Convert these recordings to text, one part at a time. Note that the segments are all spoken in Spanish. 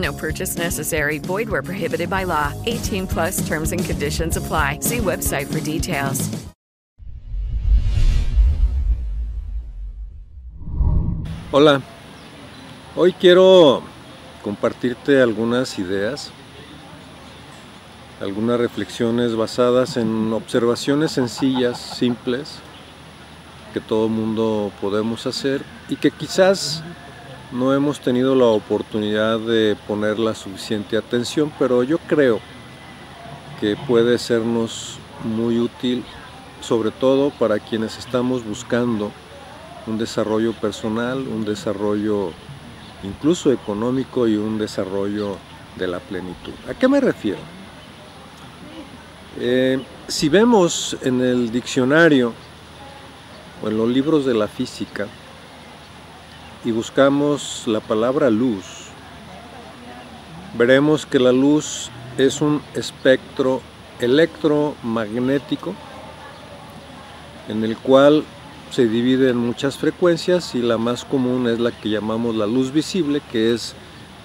No purchase necessary. Void where prohibited by law. 18 plus terms and conditions apply. See website for details. Hola, hoy quiero compartirte algunas ideas, algunas reflexiones basadas en observaciones sencillas, simples, que todo mundo podemos hacer y que quizás no hemos tenido la oportunidad de poner la suficiente atención, pero yo creo que puede sernos muy útil, sobre todo para quienes estamos buscando un desarrollo personal, un desarrollo incluso económico y un desarrollo de la plenitud. ¿A qué me refiero? Eh, si vemos en el diccionario o en los libros de la física y buscamos la palabra luz, veremos que la luz es un espectro electromagnético en el cual se divide en muchas frecuencias y la más común es la que llamamos la luz visible, que es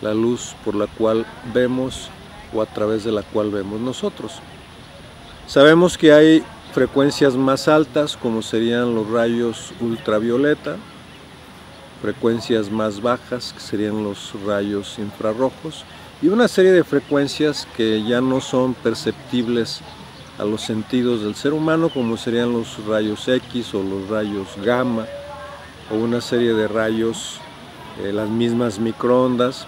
la luz por la cual vemos o a través de la cual vemos nosotros. Sabemos que hay frecuencias más altas como serían los rayos ultravioleta, frecuencias más bajas que serían los rayos infrarrojos y una serie de frecuencias que ya no son perceptibles a los sentidos del ser humano como serían los rayos X o los rayos gamma o una serie de rayos, eh, las mismas microondas,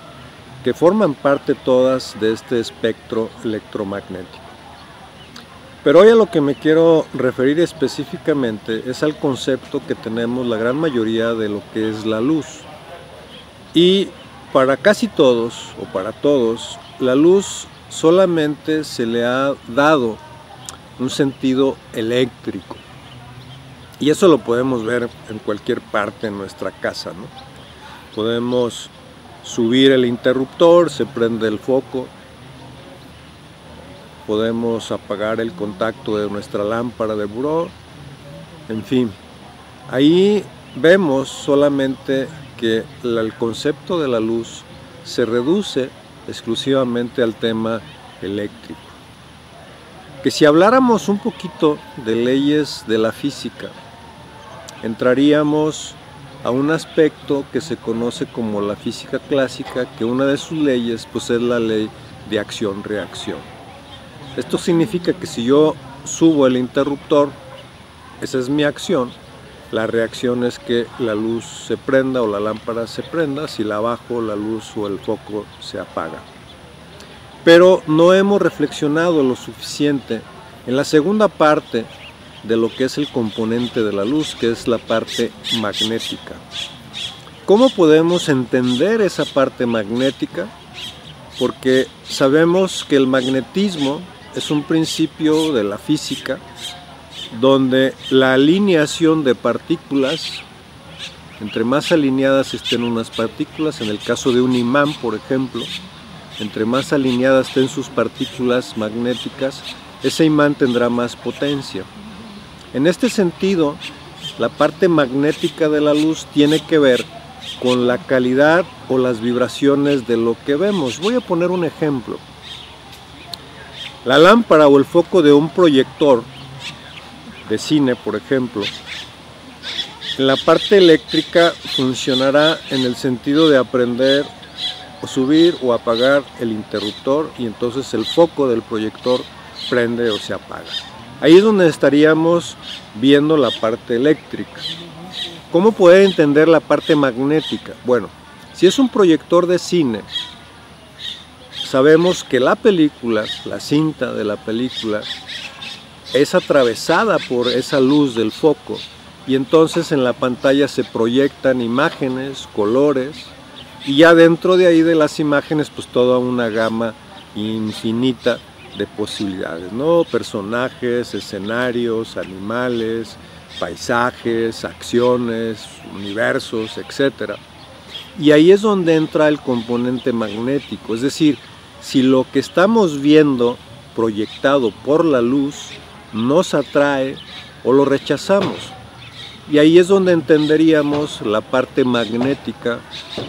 que forman parte todas de este espectro electromagnético. Pero hoy a lo que me quiero referir específicamente es al concepto que tenemos la gran mayoría de lo que es la luz. Y para casi todos, o para todos, la luz solamente se le ha dado un sentido eléctrico. Y eso lo podemos ver en cualquier parte en nuestra casa. ¿no? Podemos subir el interruptor, se prende el foco. Podemos apagar el contacto de nuestra lámpara de buró. En fin, ahí vemos solamente que el concepto de la luz se reduce exclusivamente al tema eléctrico que si habláramos un poquito de leyes de la física, entraríamos a un aspecto que se conoce como la física clásica, que una de sus leyes pues es la ley de acción-reacción. Esto significa que si yo subo el interruptor, esa es mi acción, la reacción es que la luz se prenda o la lámpara se prenda, si la bajo la luz o el foco se apaga pero no hemos reflexionado lo suficiente en la segunda parte de lo que es el componente de la luz, que es la parte magnética. ¿Cómo podemos entender esa parte magnética? Porque sabemos que el magnetismo es un principio de la física donde la alineación de partículas, entre más alineadas estén unas partículas, en el caso de un imán, por ejemplo, entre más alineadas estén sus partículas magnéticas, ese imán tendrá más potencia. En este sentido, la parte magnética de la luz tiene que ver con la calidad o las vibraciones de lo que vemos. Voy a poner un ejemplo. La lámpara o el foco de un proyector de cine, por ejemplo, la parte eléctrica funcionará en el sentido de aprender o subir o apagar el interruptor y entonces el foco del proyector prende o se apaga. Ahí es donde estaríamos viendo la parte eléctrica. ¿Cómo poder entender la parte magnética? Bueno, si es un proyector de cine, sabemos que la película, la cinta de la película, es atravesada por esa luz del foco y entonces en la pantalla se proyectan imágenes, colores y ya dentro de ahí de las imágenes pues toda una gama infinita de posibilidades, ¿no? Personajes, escenarios, animales, paisajes, acciones, universos, etc. Y ahí es donde entra el componente magnético, es decir, si lo que estamos viendo proyectado por la luz nos atrae o lo rechazamos. Y ahí es donde entenderíamos la parte magnética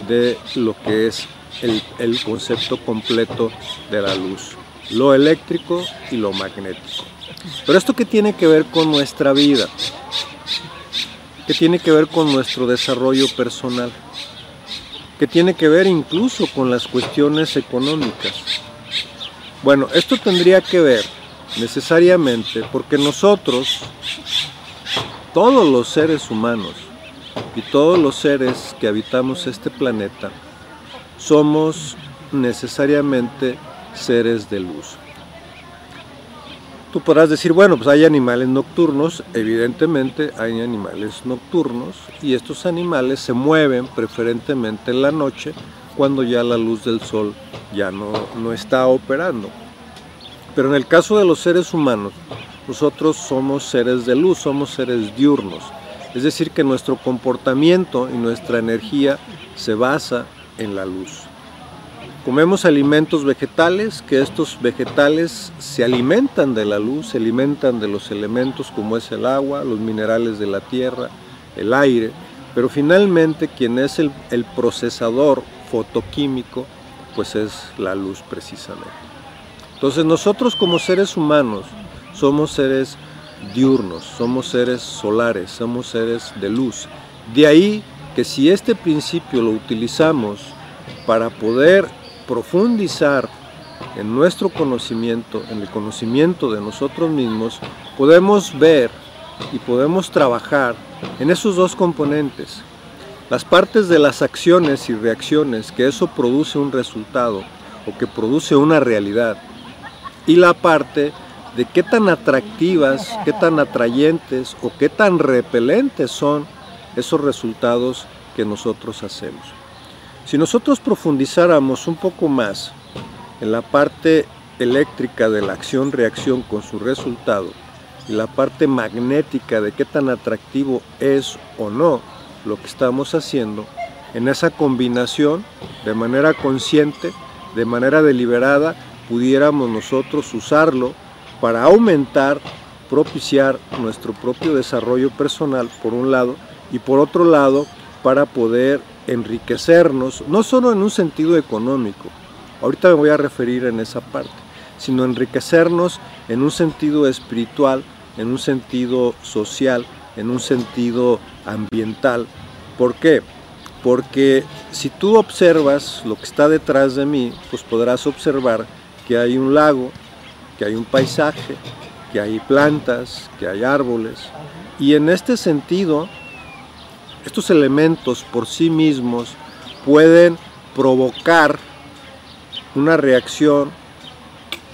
de lo que es el, el concepto completo de la luz lo eléctrico y lo magnético. Pero esto qué tiene que ver con nuestra vida, qué tiene que ver con nuestro desarrollo personal, qué tiene que ver incluso con las cuestiones económicas. Bueno, esto tendría que ver necesariamente porque nosotros, todos los seres humanos y todos los seres que habitamos este planeta, somos necesariamente seres de luz. Tú podrás decir, bueno, pues hay animales nocturnos, evidentemente hay animales nocturnos y estos animales se mueven preferentemente en la noche cuando ya la luz del sol ya no, no está operando. Pero en el caso de los seres humanos, nosotros somos seres de luz, somos seres diurnos. Es decir, que nuestro comportamiento y nuestra energía se basa en la luz. Comemos alimentos vegetales, que estos vegetales se alimentan de la luz, se alimentan de los elementos como es el agua, los minerales de la tierra, el aire, pero finalmente quien es el, procesador fotoquímico, pues es la luz precisamente. Entonces nosotros como seres humanos somos seres diurnos, somos seres solares, somos seres de luz. De ahí que si este principio lo utilizamos para poder profundizar en nuestro conocimiento, en el conocimiento de nosotros mismos, podemos ver y podemos trabajar en esos dos componentes. Las partes de las acciones y reacciones que eso produce un resultado o que produce una realidad. Y la parte de qué tan atractivas, qué tan atrayentes o qué tan repelentes son esos resultados que nosotros hacemos. Si nosotros profundizáramos un poco más en la parte eléctrica de la acción-reacción con su resultado y la parte magnética de qué tan atractivo es o no lo que estamos haciendo, en esa combinación, de manera consciente, de manera deliberada, pudiéramos nosotros usarlo para aumentar, propiciar nuestro propio desarrollo personal, por un lado, y por otro lado, para poder enriquecernos, no solo en un sentido económico, ahorita me voy a referir en esa parte, sino enriquecernos en un sentido espiritual, en un sentido social, en un sentido ambiental. ¿Por qué? Porque si tú observas lo que está detrás de mí, pues podrás observar que hay un lago, que hay un paisaje, que hay plantas, que hay árboles. Y en este sentido, estos elementos por sí mismos pueden provocar una reacción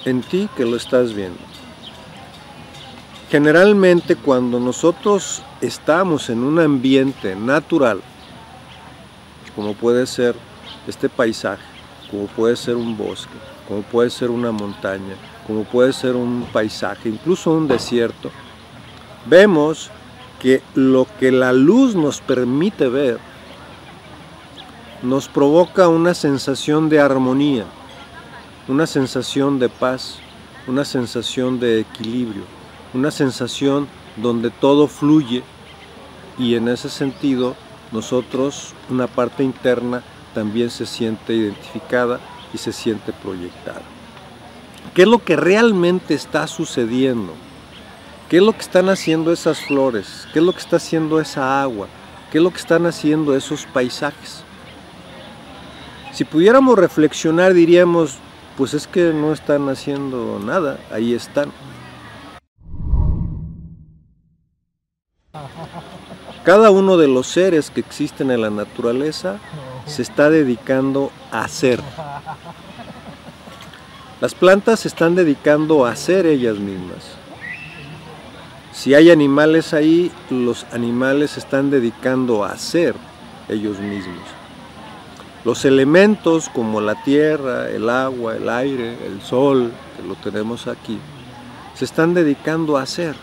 en ti que lo estás viendo. Generalmente cuando nosotros estamos en un ambiente natural, como puede ser este paisaje, como puede ser un bosque, como puede ser una montaña, como puede ser un paisaje, incluso un desierto, vemos que lo que la luz nos permite ver nos provoca una sensación de armonía, una sensación de paz, una sensación de equilibrio, una sensación donde todo fluye y en ese sentido nosotros, una parte interna, también se siente identificada y se siente proyectada. ¿Qué es lo que realmente está sucediendo? ¿Qué es lo que están haciendo esas flores? ¿Qué es lo que está haciendo esa agua? ¿Qué es lo que están haciendo esos paisajes? Si pudiéramos reflexionar diríamos, pues es que no están haciendo nada, ahí están. Cada uno de los seres que existen en la naturaleza se está dedicando a ser. Las plantas se están dedicando a ser ellas mismas. Si hay animales ahí, los animales se están dedicando a ser ellos mismos. Los elementos como la tierra, el agua, el aire, el sol, que lo tenemos aquí, se están dedicando a ser.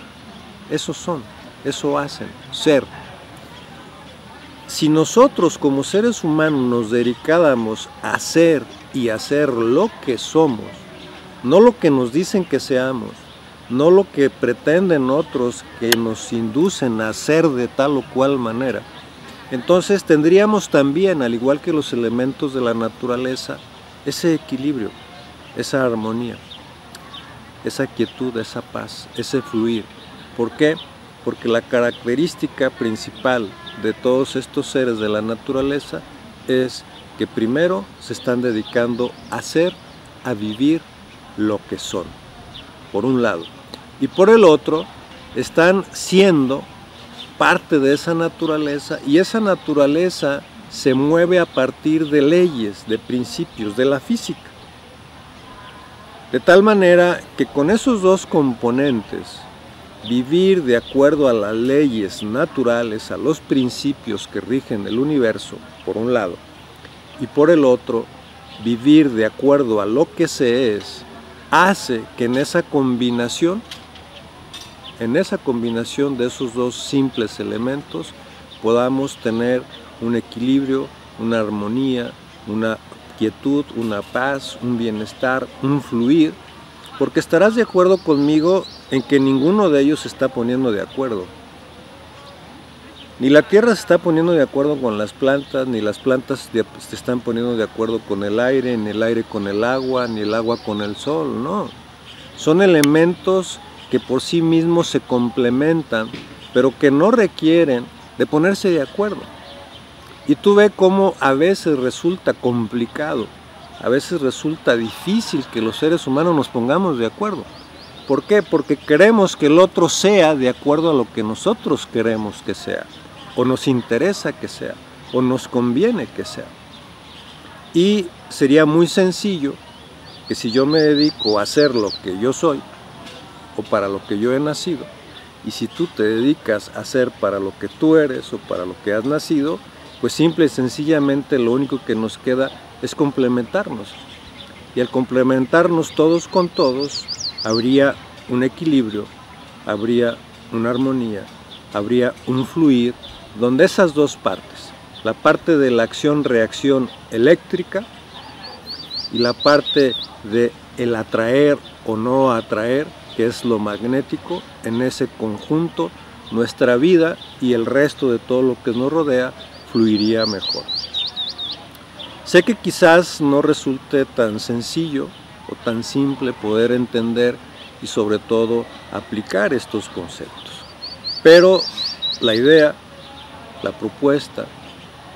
Esos son, eso hacen, ser. Si nosotros como seres humanos nos dedicáramos a ser y a ser lo que somos, no lo que nos dicen que seamos, no lo que pretenden otros que nos inducen a ser de tal o cual manera, entonces tendríamos también, al igual que los elementos de la naturaleza, ese equilibrio, esa armonía, esa quietud, esa paz, ese fluir. ¿Por qué? Porque la característica principal de todos estos seres de la naturaleza es que primero se están dedicando a ser, a vivir lo que son, por un lado. Y por el otro, están siendo parte de esa naturaleza y esa naturaleza se mueve a partir de leyes, de principios, de la física. De tal manera que con esos dos componentes, vivir de acuerdo a las leyes naturales, a los principios que rigen el universo, por un lado, y por el otro, vivir de acuerdo a lo que se es, hace que en esa combinación, en esa combinación de esos dos simples elementos, podamos tener un equilibrio, una armonía, una quietud, una paz, un bienestar, un fluir, porque estarás de acuerdo conmigo en que ninguno de ellos se está poniendo de acuerdo. Ni la tierra se está poniendo de acuerdo con las plantas, ni las plantas se están poniendo de acuerdo con el aire, ni el aire con el agua, ni el agua con el sol, no. Son elementos que por sí mismos se complementan, pero que no requieren de ponerse de acuerdo. Y tú ves cómo a veces resulta complicado, a veces resulta difícil que los seres humanos nos pongamos de acuerdo. ¿Por qué? Porque queremos que el otro sea de acuerdo a lo que nosotros queremos que sea, o nos interesa que sea, o nos conviene que sea. Y sería muy sencillo que si yo me dedico a hacer lo que yo soy, o para lo que yo he nacido, y si tú te dedicas a hacer para lo que tú eres o para lo que has nacido, pues simple y sencillamente lo único que nos queda es complementarnos. Y al complementarnos todos con todos, habría un equilibrio, habría una armonía, habría un fluir donde esas dos partes, la parte de la acción-reacción eléctrica y la parte de el atraer o no atraer, que es lo magnético, en ese conjunto nuestra vida y el resto de todo lo que nos rodea fluiría mejor. Sé que quizás no resulte tan sencillo o tan simple poder entender y sobre todo aplicar estos conceptos. Pero la idea, la propuesta,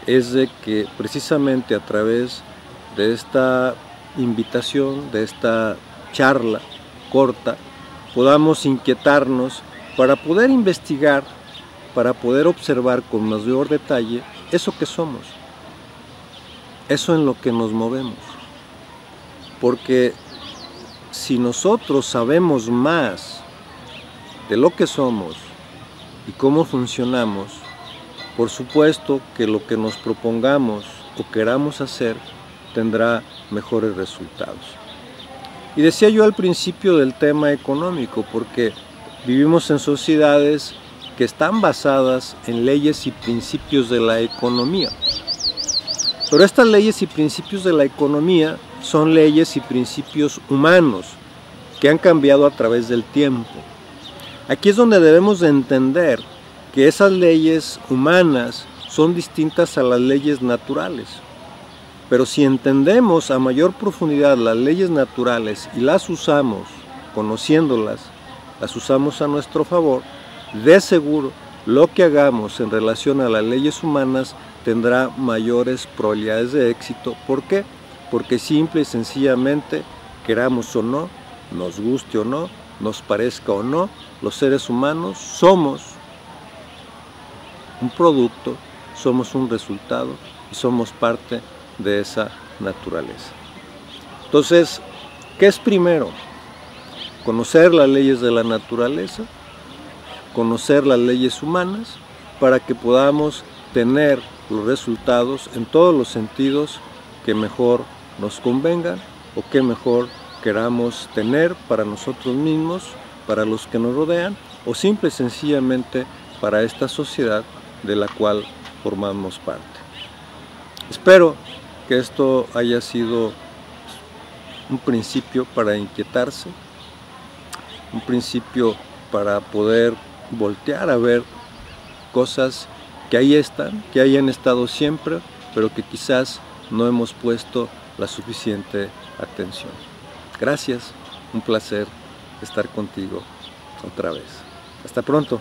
es de que precisamente a través de esta invitación, de esta charla corta, podamos inquietarnos para poder investigar, para poder observar con mayor detalle eso que somos, eso en lo que nos movemos. Porque si nosotros sabemos más de lo que somos y cómo funcionamos, por supuesto que lo que nos propongamos o queramos hacer tendrá mejores resultados. Y decía yo al principio del tema económico, porque vivimos en sociedades que están basadas en leyes y principios de la economía. Pero estas leyes y principios de la economía son leyes y principios humanos que han cambiado a través del tiempo. Aquí es donde debemos de entender que esas leyes humanas son distintas a las leyes naturales. Pero si entendemos a mayor profundidad las leyes naturales y las usamos, conociéndolas, las usamos a nuestro favor, de seguro lo que hagamos en relación a las leyes humanas tendrá mayores probabilidades de éxito. ¿Por qué? Porque simple y sencillamente, queramos o no, nos guste o no, nos parezca o no, los seres humanos somos un producto, somos un resultado y somos parte de esa naturaleza. Entonces, ¿qué es primero? Conocer las leyes de la naturaleza, conocer las leyes humanas, para que podamos tener los resultados en todos los sentidos que mejor nos convengan o que mejor queramos tener para nosotros mismos, para los que nos rodean o simple y sencillamente para esta sociedad de la cual formamos parte. Espero que esto haya sido un principio para inquietarse, un principio para poder voltear a ver cosas que ahí están, que hayan estado siempre, pero que quizás no hemos puesto la suficiente atención. Gracias, un placer estar contigo otra vez. Hasta pronto.